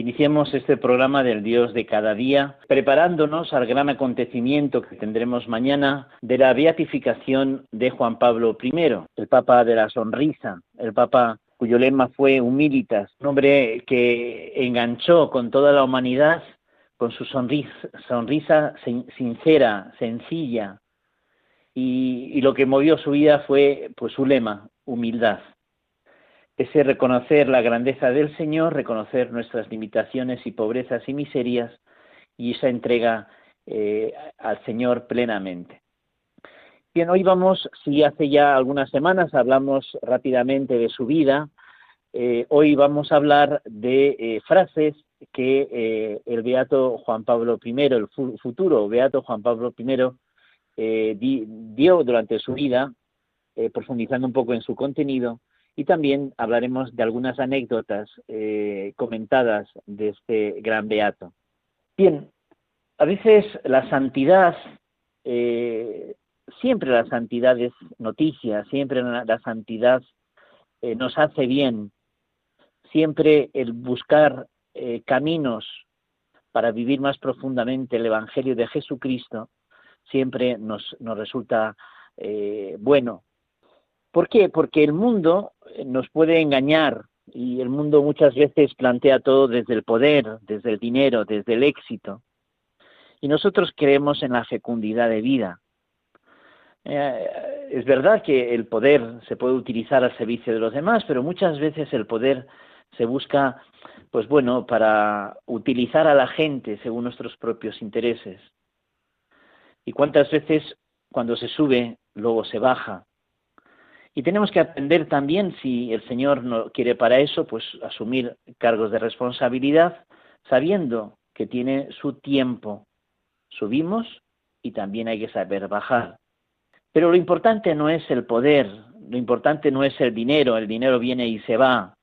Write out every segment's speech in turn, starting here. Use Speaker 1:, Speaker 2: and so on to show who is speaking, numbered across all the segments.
Speaker 1: Iniciemos este programa del Dios de cada día, preparándonos al gran acontecimiento que tendremos mañana de la beatificación de Juan Pablo I, el Papa de la Sonrisa, el Papa cuyo lema fue Humilitas, un hombre que enganchó con toda la humanidad con su sonrisa, sincera, sencilla, y, y lo que movió su vida fue pues su lema, humildad ese reconocer la grandeza del Señor, reconocer nuestras limitaciones y pobrezas y miserias y esa entrega eh, al Señor plenamente. Bien, hoy vamos, si hace ya algunas semanas hablamos rápidamente de su vida, eh, hoy vamos a hablar de eh, frases que el Beato Juan Pablo I, el futuro Beato Juan Pablo I, dio durante su vida, profundizando un poco en su contenido, y también hablaremos de algunas anécdotas eh, comentadas de este gran beato. Bien, a veces la santidad, eh, siempre la santidad es noticia, siempre la, santidad eh, nos hace bien, siempre el buscar caminos para vivir más profundamente el Evangelio de Jesucristo, siempre nos, nos resulta bueno, ¿Por qué? Porque el mundo eh, nos puede engañar y el mundo muchas veces plantea todo desde el poder, desde el dinero, desde el éxito. Y nosotros creemos en la fecundidad de vida. Eh, es verdad que el poder se puede utilizar al servicio de los demás, pero muchas veces el poder se busca, pues bueno, para utilizar a la gente según nuestros propios intereses. Y cuántas veces cuando se sube, luego se baja. Y tenemos que aprender también, si el Señor no quiere para eso, pues asumir cargos de responsabilidad, sabiendo que tiene su tiempo. Subimos y también hay que saber bajar. Pero lo importante no es el poder, lo importante no es el dinero, el dinero viene y se va.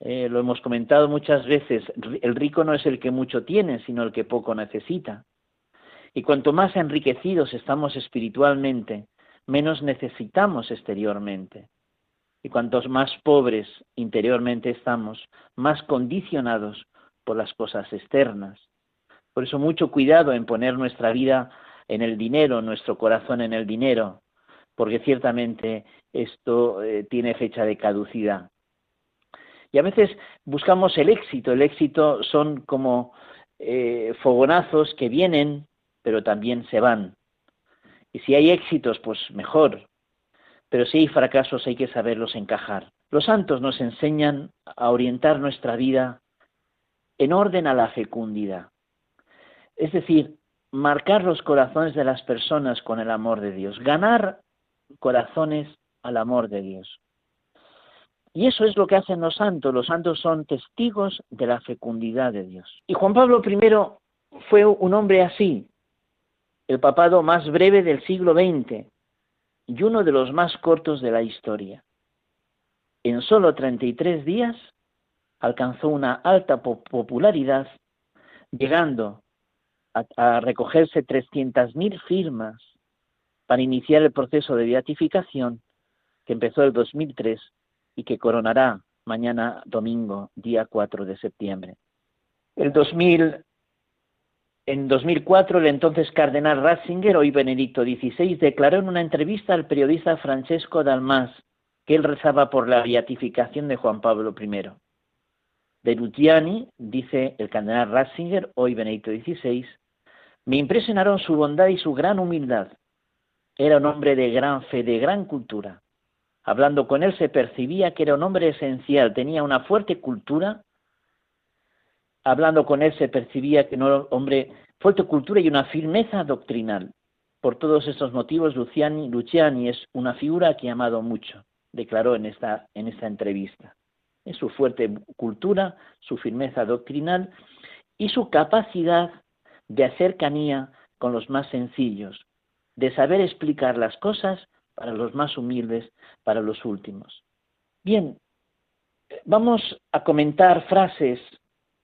Speaker 1: Eh, lo hemos comentado muchas veces, el rico no es el que mucho tiene, sino el que poco necesita. Y cuanto más enriquecidos estamos espiritualmente, menos necesitamos exteriormente. Y cuantos más pobres interiormente estamos, más condicionados por las cosas externas. Por eso mucho cuidado en poner nuestra vida en el dinero, nuestro corazón en el dinero, porque ciertamente esto eh, tiene fecha de caducidad. Y a veces buscamos el éxito. El éxito son como eh, fogonazos que vienen, pero también se van. Y si hay éxitos, pues mejor. Pero si hay fracasos hay que saberlos encajar. Los santos nos enseñan a orientar nuestra vida en orden a la fecundidad. Es decir, marcar los corazones de las personas con el amor de Dios, ganar corazones al amor de Dios. Y eso es lo que hacen los santos. Los santos son testigos de la fecundidad de Dios. Y Juan Pablo I fue un hombre así, el papado más breve del siglo XX y uno de los más cortos de la historia. En solo 33 días alcanzó una alta popularidad, llegando a, recogerse 300.000 firmas para iniciar el proceso de beatificación que empezó el 2003 y que coronará mañana domingo, día 4 de septiembre. El 2000 en 2004, el entonces cardenal Ratzinger, hoy Benedicto XVI, declaró en una entrevista al periodista Francesco Dalmas que él rezaba por la beatificación de Juan Pablo I. De Luciani, dice el cardenal Ratzinger, hoy Benedicto XVI, me impresionaron su bondad y su gran humildad. Era un hombre de gran fe, de gran cultura. Hablando con él se percibía que era un hombre esencial, tenía una fuerte cultura hablando con él se percibía que no era hombre fuerte cultura y una firmeza doctrinal. Por todos estos motivos, Luciani, Luciani es una figura que he amado mucho, declaró en esta, en esta entrevista. Es su fuerte cultura, su firmeza doctrinal y su capacidad de cercanía con los más sencillos, de saber explicar las cosas para los más humildes, para los últimos. Bien, vamos a comentar frases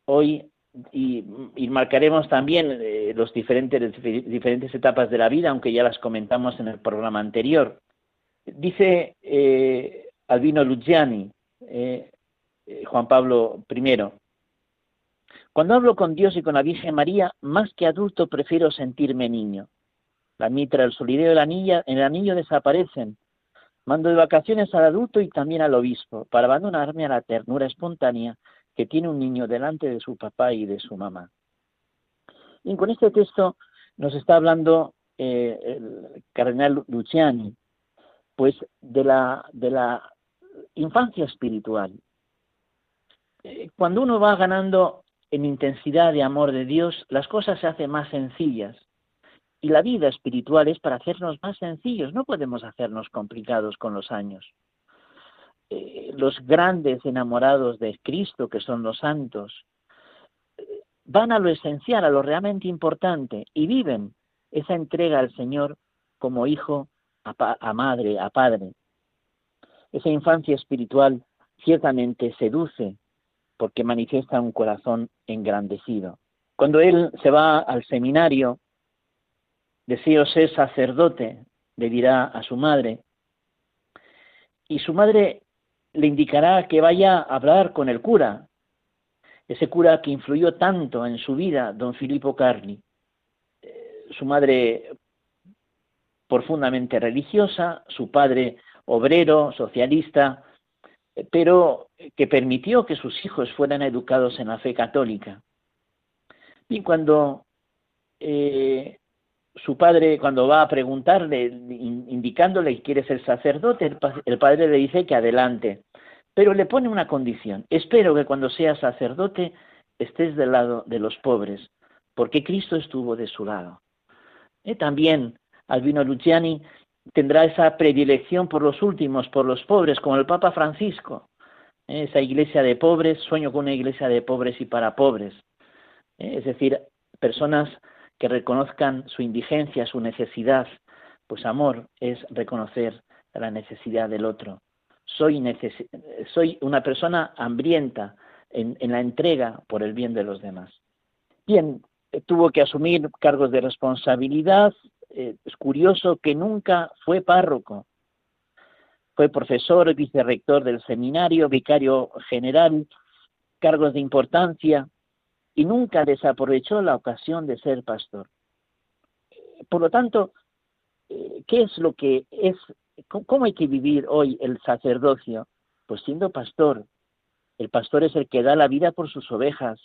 Speaker 1: hoy y, marcaremos también eh, los diferentes, etapas de la vida, aunque ya las comentamos en el programa anterior. Dice eh, Albino Luciani, eh, Juan Pablo I, cuando hablo con Dios y con la Virgen María, más que adulto prefiero sentirme niño. La mitra, el solideo y el anillo, el anillo desaparecen. Mando de vacaciones al adulto y también al obispo, para abandonarme a la ternura espontánea que tiene un niño delante de su papá y de su mamá. Y con este texto nos está hablando eh, el cardenal Luciani, pues de la, de la infancia espiritual. Eh, cuando uno va ganando en intensidad de amor de Dios, las cosas se hacen más sencillas. Y la vida espiritual es para hacernos más sencillos, no podemos hacernos complicados con los años. Eh, los grandes enamorados de Cristo, que son los santos, van a lo esencial, a lo realmente importante, y viven esa entrega al Señor como hijo a, madre, a padre. Esa infancia espiritual ciertamente seduce porque manifiesta un corazón engrandecido. Cuando él se va al seminario, deseo ser sacerdote, le dirá a su madre, y su madre le indicará que vaya a hablar con el cura, ese cura que influyó tanto en su vida, don Filippo Carli. Eh, su madre profundamente religiosa, su padre obrero, socialista, pero que permitió que sus hijos fueran educados en la fe católica. Y cuando eh, su padre, cuando va a preguntarle, indicándole que quiere ser sacerdote, el, padre le dice que adelante, pero le pone una condición. Espero que cuando seas sacerdote estés del lado de los pobres, porque Cristo estuvo de su lado. Eh, también Albino Luciani tendrá esa predilección por los últimos, por los pobres, como el Papa Francisco. Eh, esa iglesia de pobres, sueño con una iglesia de pobres y para pobres. Eh, es decir, personas que reconozcan su indigencia, su necesidad. Pues amor es reconocer la necesidad del otro. Soy, una persona hambrienta en, en la entrega por el bien de los demás. Bien, eh, tuvo que asumir cargos de responsabilidad. Eh, es curioso que nunca fue párroco. Fue profesor, vicerrector del seminario, vicario general, cargos de importancia, y nunca desaprovechó la ocasión de ser pastor. Por lo tanto, eh, ¿qué es lo que es, cómo hay que vivir hoy el sacerdocio? Pues siendo pastor. El pastor es el que da la vida por sus ovejas.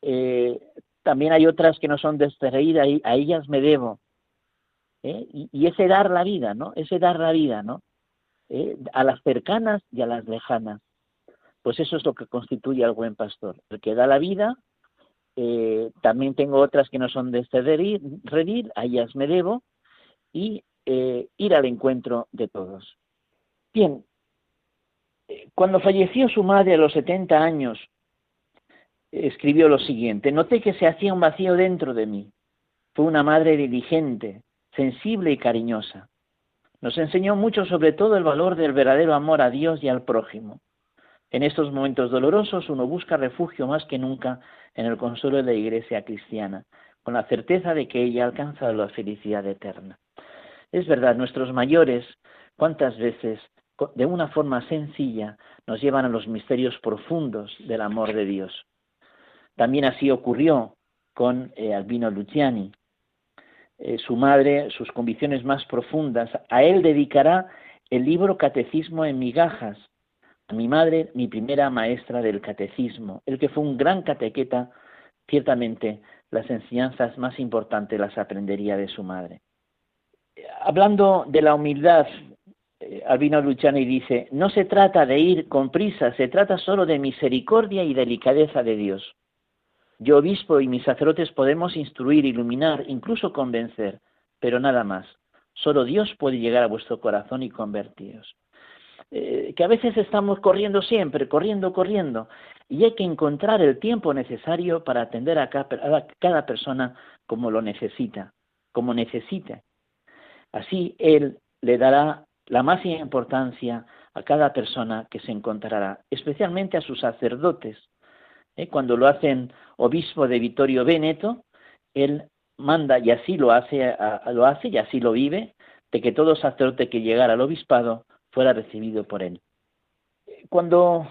Speaker 1: Eh, también hay otras que no son de este a ellas me debo. ¿eh? Y, ese dar la vida, ¿no? Ese dar la vida, ¿no? a las cercanas y a las lejanas. Pues eso es lo que constituye al buen pastor, el que da la vida. Eh, también tengo otras que no son de este redil, a ellas me debo, y eh, ir al encuentro de todos. Bien, eh, cuando falleció su madre a los 70 años, escribió lo siguiente, noté que se hacía un vacío dentro de mí. Fue una madre diligente, sensible y cariñosa. Nos enseñó mucho sobre todo el valor del verdadero amor a Dios y al prójimo. En estos momentos dolorosos uno busca refugio más que nunca en el consuelo de la Iglesia cristiana, con la certeza de que ella ha alcanzado la felicidad eterna. Es verdad, nuestros mayores, cuántas veces, de una forma sencilla, nos llevan a los misterios profundos del amor de Dios. También así ocurrió con eh, Albino Luciani. Eh, su madre, sus convicciones más profundas, a él dedicará el libro Catecismo en migajas, mi madre, mi primera maestra del catecismo, el que fue un gran catequeta, ciertamente las enseñanzas más importantes las aprendería de su madre. Hablando de la humildad, eh, Albino Luciani dice, no se trata de ir con prisa, se trata solo de misericordia y delicadeza de Dios. Yo, obispo y mis sacerdotes podemos instruir, iluminar, incluso convencer, pero nada más. Solo Dios puede llegar a vuestro corazón y convertiros. Eh, que a veces estamos corriendo siempre, corriendo, corriendo, y hay que encontrar el tiempo necesario para atender a cada persona como lo necesita, como necesita. Así Él le dará la máxima importancia a cada persona que se encontrará, especialmente a sus sacerdotes. ¿eh? Cuando lo hacen obispo de Vittorio Veneto, Él manda, y así lo hace, lo hace y así lo vive, de que todo sacerdote que llegara al obispado fuera recibido por él. Cuando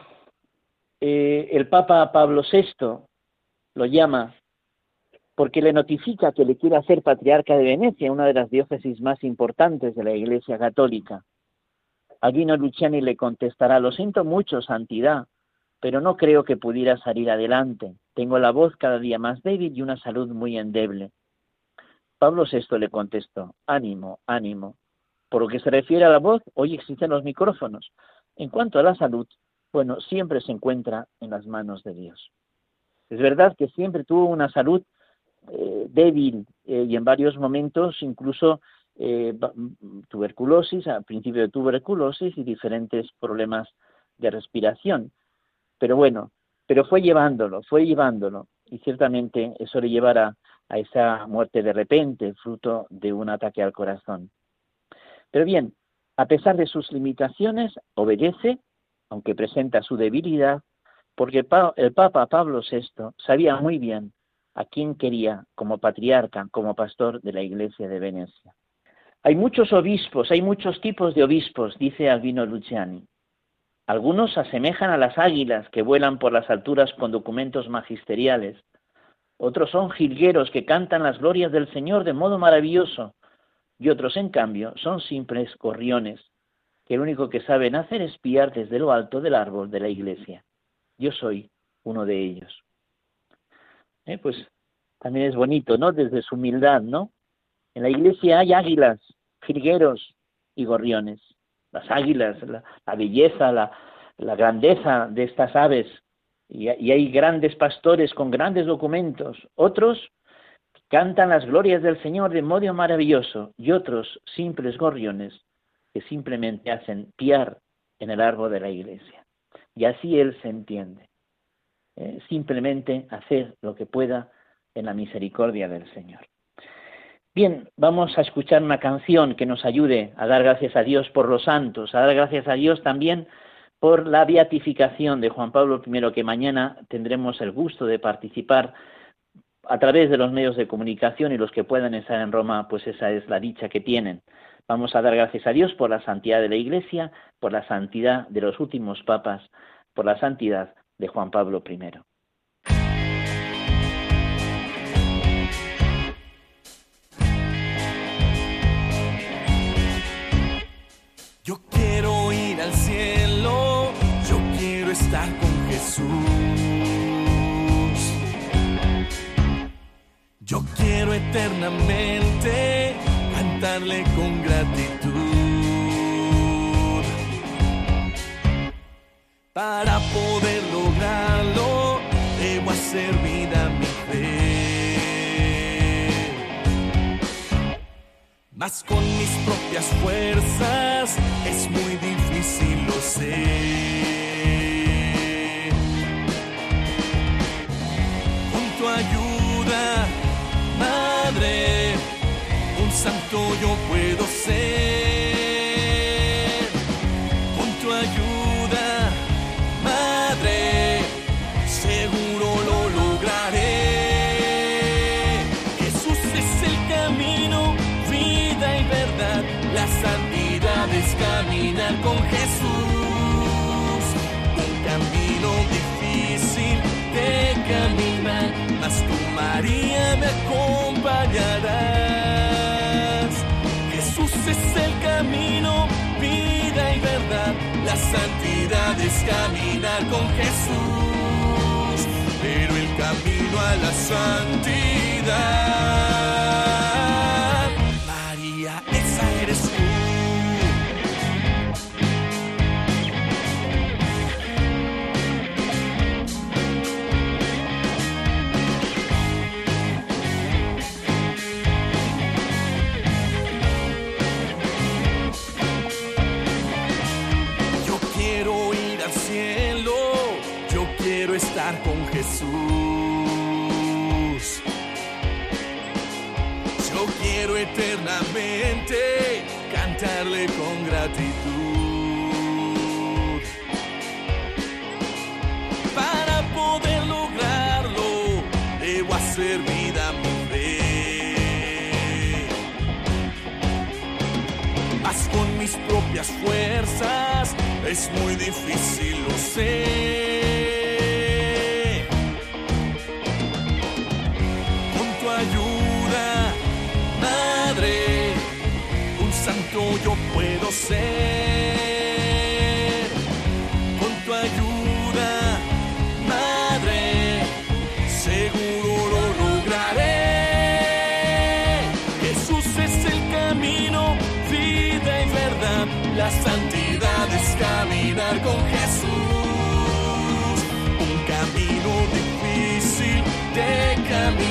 Speaker 1: eh, el Papa Pablo VI lo llama porque le notifica que le quiere hacer patriarca de Venecia, una de las diócesis más importantes de la Iglesia Católica. Aguino Luciani le contestará, lo siento mucho, santidad, pero no creo que pudiera salir adelante. Tengo la voz cada día más débil y una salud muy endeble. Pablo VI le contestó, ánimo, ánimo, por lo que se refiere a la voz, hoy existen los micrófonos. En cuanto a la salud, bueno, siempre se encuentra en las manos de Dios. Es verdad que siempre tuvo una salud eh, débil eh, y en varios momentos incluso eh, tuberculosis, al principio de tuberculosis y diferentes problemas de respiración. Pero bueno, pero fue llevándolo, fue llevándolo y ciertamente eso le llevará a esa muerte de repente, fruto de un ataque al corazón. Pero bien, a pesar de sus limitaciones, obedece, aunque presenta su debilidad, porque el Papa Pablo VI sabía muy bien a quién quería como patriarca, como pastor de la Iglesia de Venecia. Hay muchos obispos, hay muchos tipos de obispos, dice Albino Luciani. Algunos asemejan a las águilas que vuelan por las alturas con documentos magisteriales. Otros son jilgueros que cantan las glorias del Señor de modo maravilloso, y otros, en cambio, son simples gorriones, que lo único que saben hacer es piar desde lo alto del árbol de la iglesia. Yo soy uno de ellos. Eh, pues también es bonito, ¿no? Desde su humildad, ¿no? En la iglesia hay águilas, jilgueros y gorriones. Las águilas, la, belleza, la, grandeza de estas aves. y hay grandes pastores con grandes documentos. Otros cantan las glorias del Señor de modo maravilloso y otros simples gorriones que simplemente hacen piar en el árbol de la iglesia. Y así Él se entiende. Eh, simplemente hacer lo que pueda en la misericordia del Señor. Bien, vamos a escuchar una canción que nos ayude a dar gracias a Dios por los santos, a dar gracias a Dios también por la beatificación de Juan Pablo I, que mañana tendremos el gusto de participar a través de los medios de comunicación y los que puedan estar en Roma, pues esa es la dicha que tienen. Vamos a dar gracias a Dios por la santidad de la Iglesia, por la santidad de los últimos papas, por la santidad de Juan Pablo I.
Speaker 2: con Me acompañará es el camino, vida y verdad. La santidad es caminar con Jesús, pero el camino a la santidad, con Jesús. Yo quiero eternamente cantarle con gratitud. Para poder lograrlo, debo hacer vida mi fe. Haz con mis propias fuerzas, es muy difícil, lo sé. Con tu ayuda, Madre, seguro lo lograré. Jesús es el camino, vida y verdad. La santidad es caminar con Jesús. Un camino difícil de caminar,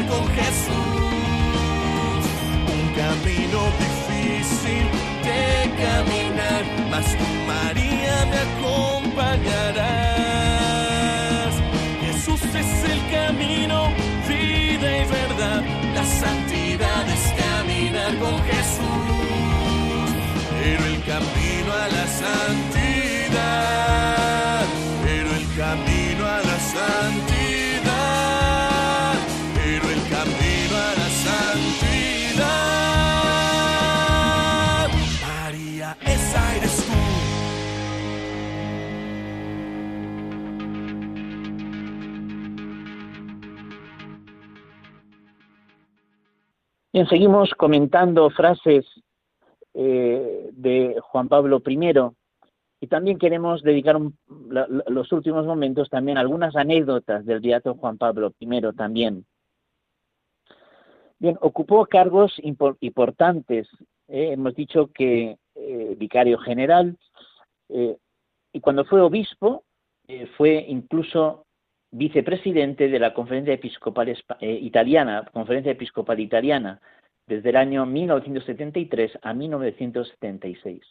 Speaker 2: con Jesús. Un camino difícil de caminar, mas tú María me acompañarás. Jesús es el camino, vida y verdad, la santidad es caminar con Jesús. Pero el camino a la santidad, pero el camino
Speaker 1: Bien, seguimos comentando frases eh, de Juan Pablo I y también queremos dedicar los últimos momentos también a algunas anécdotas del beato Juan Pablo I también. Bien, ocupó cargos impor- importantes. eh, hemos dicho que eh, vicario general y cuando fue obispo fue incluso vicepresidente de la Conferencia Episcopal eh, Italiana, Conferencia Episcopal Italiana, desde el año 1973 a 1976.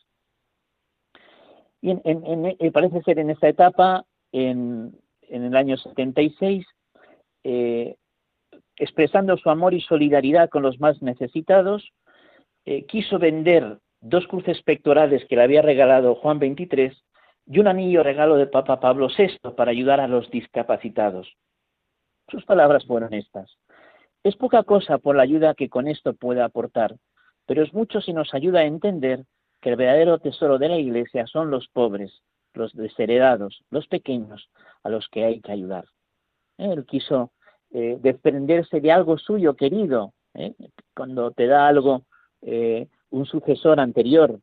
Speaker 1: Y en- en- en- eh, parece ser en esta etapa, en, en el año 76, eh, expresando su amor y solidaridad con los más necesitados, eh, quiso vender dos cruces pectorales que le había regalado Juan XXIII y un anillo regalo del Papa Pablo VI para ayudar a los discapacitados. Sus palabras fueron estas. Es poca cosa por la ayuda que con esto pueda aportar, pero es mucho si nos ayuda a entender que el verdadero tesoro de la Iglesia son los pobres, los desheredados, los pequeños, a los que hay que ayudar. Él quiso eh, desprenderse de algo suyo querido, ¿eh? cuando te da algo eh, un sucesor anterior.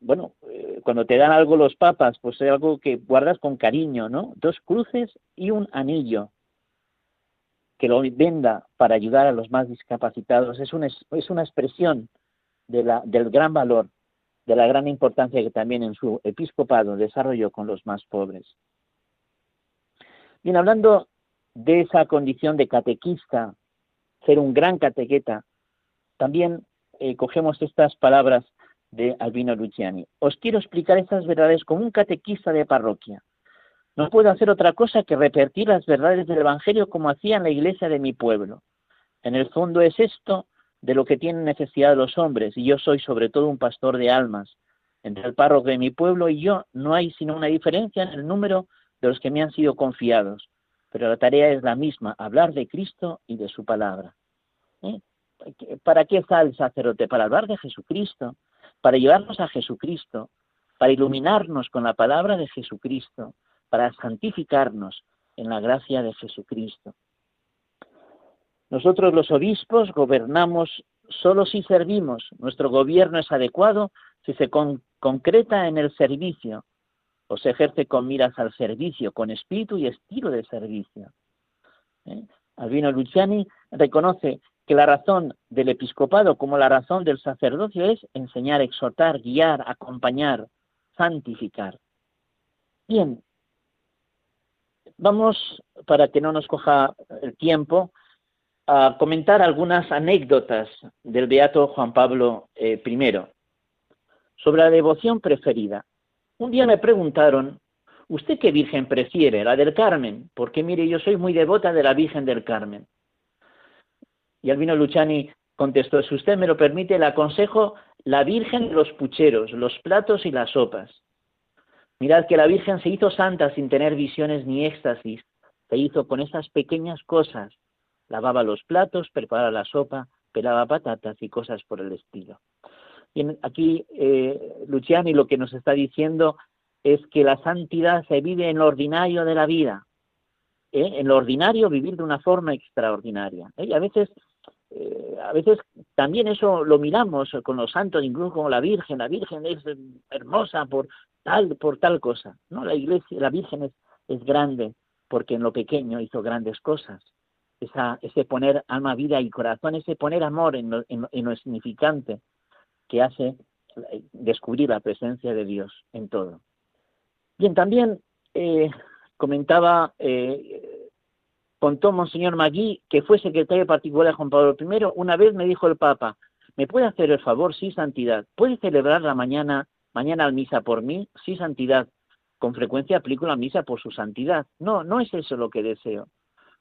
Speaker 1: Bueno, eh, cuando te dan algo los papas, pues es algo que guardas con cariño, ¿no? Dos cruces y un anillo que lo venda para ayudar a los más discapacitados. Es una, es una expresión del gran valor, de la gran importancia que también en su episcopado desarrolló con los más pobres. Bien, hablando de esa condición de catequista, ser un gran catequeta, también eh, cogemos estas palabras de Albino Luciani. Os quiero explicar estas verdades como un catequista de parroquia. No puedo hacer otra cosa que repetir las verdades del Evangelio como hacía en la iglesia de mi pueblo. En el fondo es esto de lo que tienen necesidad los hombres, y yo soy sobre todo un pastor de almas. Entre el párroco de mi pueblo y yo no hay sino una diferencia en el número de los que me han sido confiados, pero la tarea es la misma, hablar de Cristo y de su palabra. ¿Eh? ¿Para qué está el sacerdote? Para hablar de Jesucristo, para llevarnos a Jesucristo, para iluminarnos con la palabra de Jesucristo, para santificarnos en la gracia de Jesucristo. Nosotros los obispos gobernamos solo si servimos. Nuestro gobierno es adecuado si se con- concreta en el servicio o se ejerce con miras al servicio, con espíritu y estilo de servicio. ¿eh? Albino Luciani reconoce que la razón del episcopado como la razón del sacerdocio es enseñar, exhortar, guiar, acompañar, santificar. Bien, vamos, para que no nos coja el tiempo, a comentar algunas anécdotas del Beato Juan Pablo eh, I sobre la devoción preferida. Un día me preguntaron, ¿usted qué Virgen prefiere? La del Carmen, porque mire, yo soy muy devota de la Virgen del Carmen. Y Albino Luciani contestó, si usted me lo permite, le aconsejo la Virgen los pucheros, los platos y las sopas. Mirad que la Virgen se hizo santa sin tener visiones ni éxtasis, se hizo con esas pequeñas cosas. Lavaba los platos, preparaba la sopa, pelaba patatas y cosas por el estilo. Y aquí eh, Luciani lo que nos está diciendo es que la santidad se vive en lo ordinario de la vida, ¿eh? en lo ordinario vivir de una forma extraordinaria. ¿eh? Y a veces eh, a veces también eso lo miramos con los santos, incluso como la Virgen, la Virgen es hermosa por tal, por tal cosa, ¿no? La iglesia, la Virgen es, es grande porque en lo pequeño hizo grandes cosas. Esa, ese poner alma, vida y corazón, ese poner amor en lo, en, en lo significante que hace descubrir la presencia de Dios en todo. Bien, también eh, comentaba eh, contó Monseñor Magui, que fue secretario particular de Juan Pablo I, una vez me dijo el Papa, ¿me puede hacer el favor? Sí, santidad. ¿Puede celebrar la mañana, mañana la misa por mí? Sí, santidad. Con frecuencia aplico la misa por su santidad. No, no es eso lo que deseo.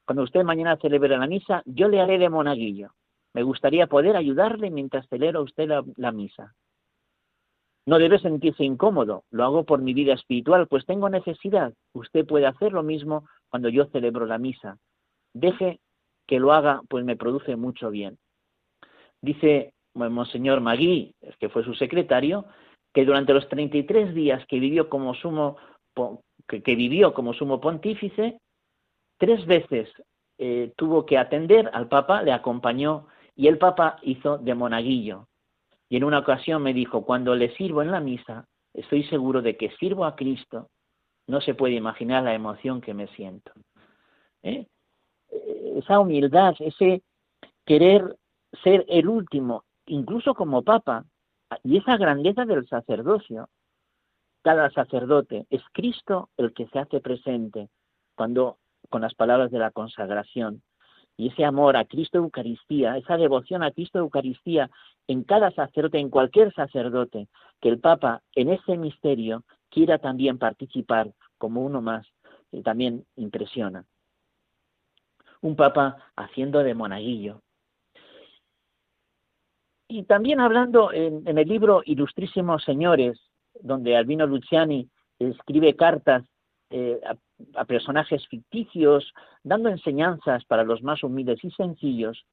Speaker 1: Cuando usted mañana celebre la misa, yo le haré de monaguillo. Me gustaría poder ayudarle mientras celebra usted la misa. No debe sentirse incómodo, lo hago por mi vida espiritual, pues tengo necesidad. Usted puede hacer lo mismo cuando yo celebro la misa. Deje que lo haga, pues me produce mucho bien. Dice Monseñor Magui, que fue su secretario, que durante los 33 días que vivió como sumo, que, vivió como sumo pontífice, tres veces eh, tuvo que atender al Papa, le acompañó y el Papa hizo de monaguillo. Y en una ocasión me dijo, cuando le sirvo en la misa, estoy seguro de que sirvo a Cristo, no se puede imaginar la emoción que me siento. ¿Eh? Esa humildad, ese querer ser el último, incluso como papa, y esa grandeza del sacerdocio. Cada sacerdote es Cristo el que se hace presente cuando con las palabras de la consagración y ese amor a Cristo Eucaristía, esa devoción a Cristo Eucaristía en cada sacerdote, en cualquier sacerdote, que el Papa en ese misterio quiera también participar como uno más, también impresiona. Un Papa haciendo de monaguillo. Y también hablando en, el libro Ilustrísimos Señores, donde Albino Luciani escribe cartas eh, a, personajes ficticios, dando enseñanzas para los más humildes y sencillos,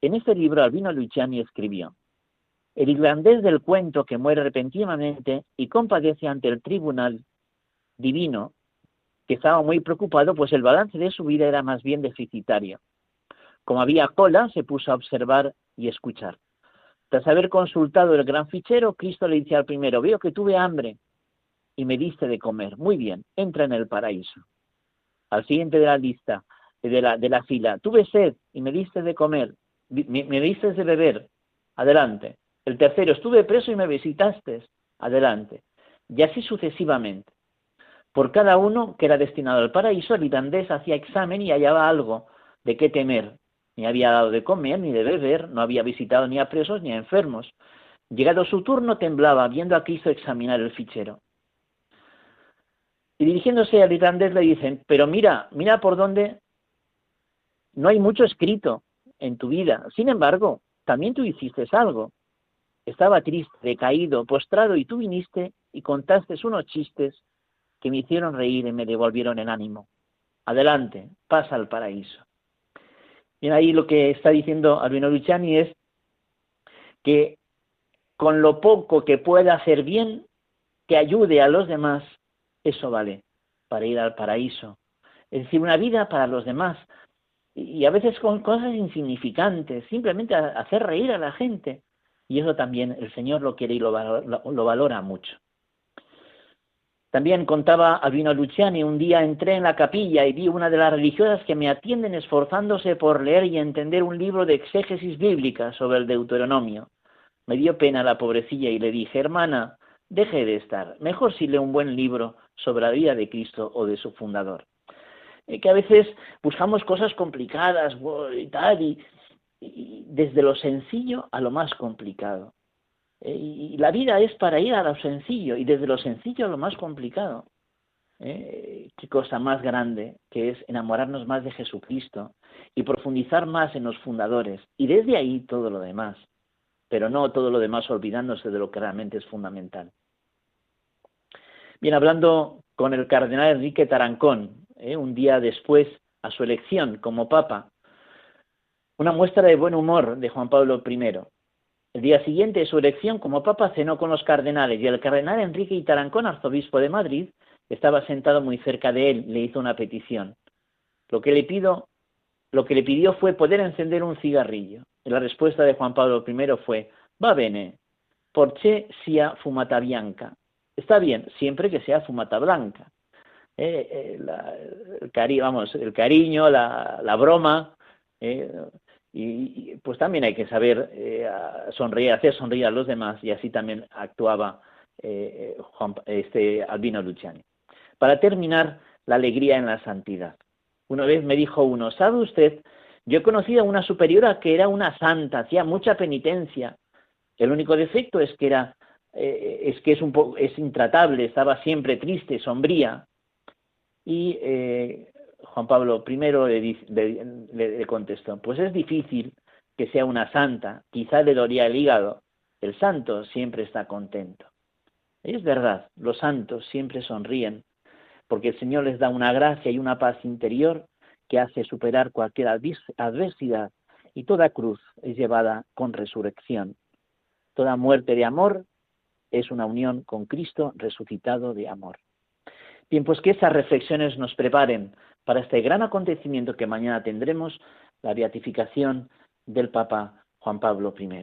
Speaker 1: en este libro Albino Luciani escribió, el irlandés del cuento que muere repentinamente y compadece ante el tribunal divino, que estaba muy preocupado, pues el balance de su vida era más bien deficitario. Como había cola, se puso a observar y escuchar. Tras haber consultado el gran fichero, Cristo le dice al primero, veo que tuve hambre y me diste de comer. Muy bien, entra en el paraíso. Al siguiente de la lista, de la, de la fila, tuve sed y me diste de comer, me, me diste de beber. Adelante. El tercero, estuve preso y me visitaste. Adelante. Y así sucesivamente. Por cada uno que era destinado al paraíso, el hacía examen y hallaba algo de qué temer. Ni había dado de comer ni de beber, no había visitado ni a presos ni a enfermos. Llegado su turno, temblaba, viendo a Cristo examinar el fichero. Y dirigiéndose al irlandés le dicen, pero mira, mira por dónde no hay mucho escrito en tu vida. Sin embargo, también tú hiciste algo. Estaba triste, decaído, postrado, y tú viniste y contaste unos chistes que me hicieron reír y me devolvieron el ánimo. Adelante, pasa al paraíso. Y ahí lo que está diciendo Albino Luciani es que con lo poco que pueda hacer bien, que ayude a los demás, eso vale para ir al paraíso. Es decir, una vida para los demás. Y a veces con cosas insignificantes, simplemente hacer reír a la gente. Y eso también el Señor lo quiere y lo valora, mucho. También contaba Albino Luciani, un día entré en la capilla y vi una de las religiosas que me atienden esforzándose por leer y entender un libro de exégesis bíblica sobre el Deuteronomio. Me dio pena la pobrecilla y le dije, hermana, deje de estar, mejor si lee un buen libro sobre la vida de Cristo o de su fundador. Que a veces buscamos cosas complicadas y tal, y, desde lo sencillo a lo más complicado. Eh, y la vida es para ir a lo sencillo y desde lo sencillo a lo más complicado. ¿Eh? Qué cosa más grande que es enamorarnos más de Jesucristo y profundizar más en los fundadores y desde ahí todo lo demás, pero no todo lo demás olvidándose de lo que realmente es fundamental. Bien, hablando con el cardenal Enrique Tarancón, ¿eh? un día después a su elección como papa, una muestra de buen humor de Juan Pablo I. El día siguiente de su elección como papa cenó con los cardenales y el cardenal Enrique Itarancón, arzobispo de Madrid, estaba sentado muy cerca de él, le hizo una petición. Lo que le pido, lo que le pidió fue poder encender un cigarrillo. Y la respuesta de Juan Pablo I fue, va bene, porche sia fumata bianca. Está bien, siempre que sea fumata blanca. Eh, eh, el, vamos, el cariño, la, la broma, eh, y, pues también hay que saber eh, sonreír, hacer sonreír a los demás y así también actuaba eh, Juan, este Albino Luciani. Para terminar, la alegría en la santidad. Una vez me dijo uno, ¿sabe usted? Yo he conocido a una superiora que era una santa, hacía mucha penitencia. El único defecto es que era, eh, es que es un es intratable, estaba siempre triste, sombría. Y eh, Juan Pablo I le, contestó, pues es difícil que sea una santa, quizá le doría el hígado, el santo siempre está contento. Es verdad, los santos siempre sonríen, porque el Señor les da una gracia y una paz interior que hace superar cualquier adversidad y toda cruz es llevada con resurrección. Toda muerte de amor es una unión con Cristo resucitado de amor. Bien, pues que esas reflexiones nos preparen para este gran acontecimiento que mañana tendremos, la beatificación del Papa Juan Pablo I.